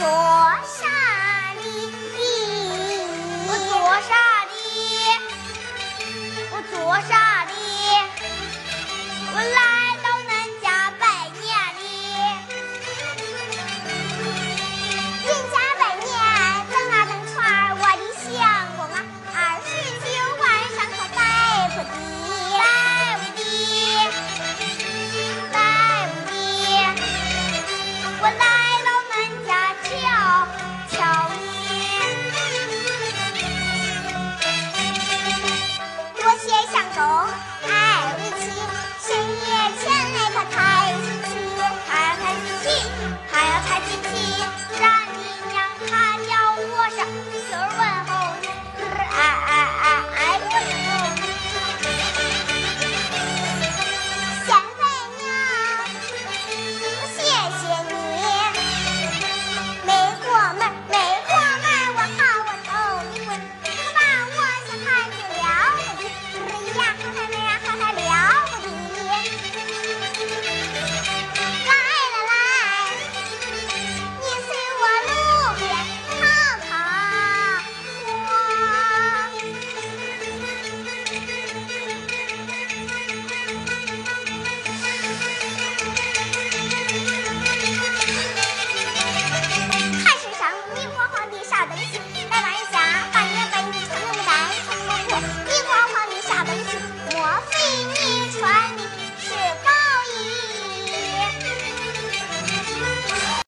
做啥哩我做啥哩我做啥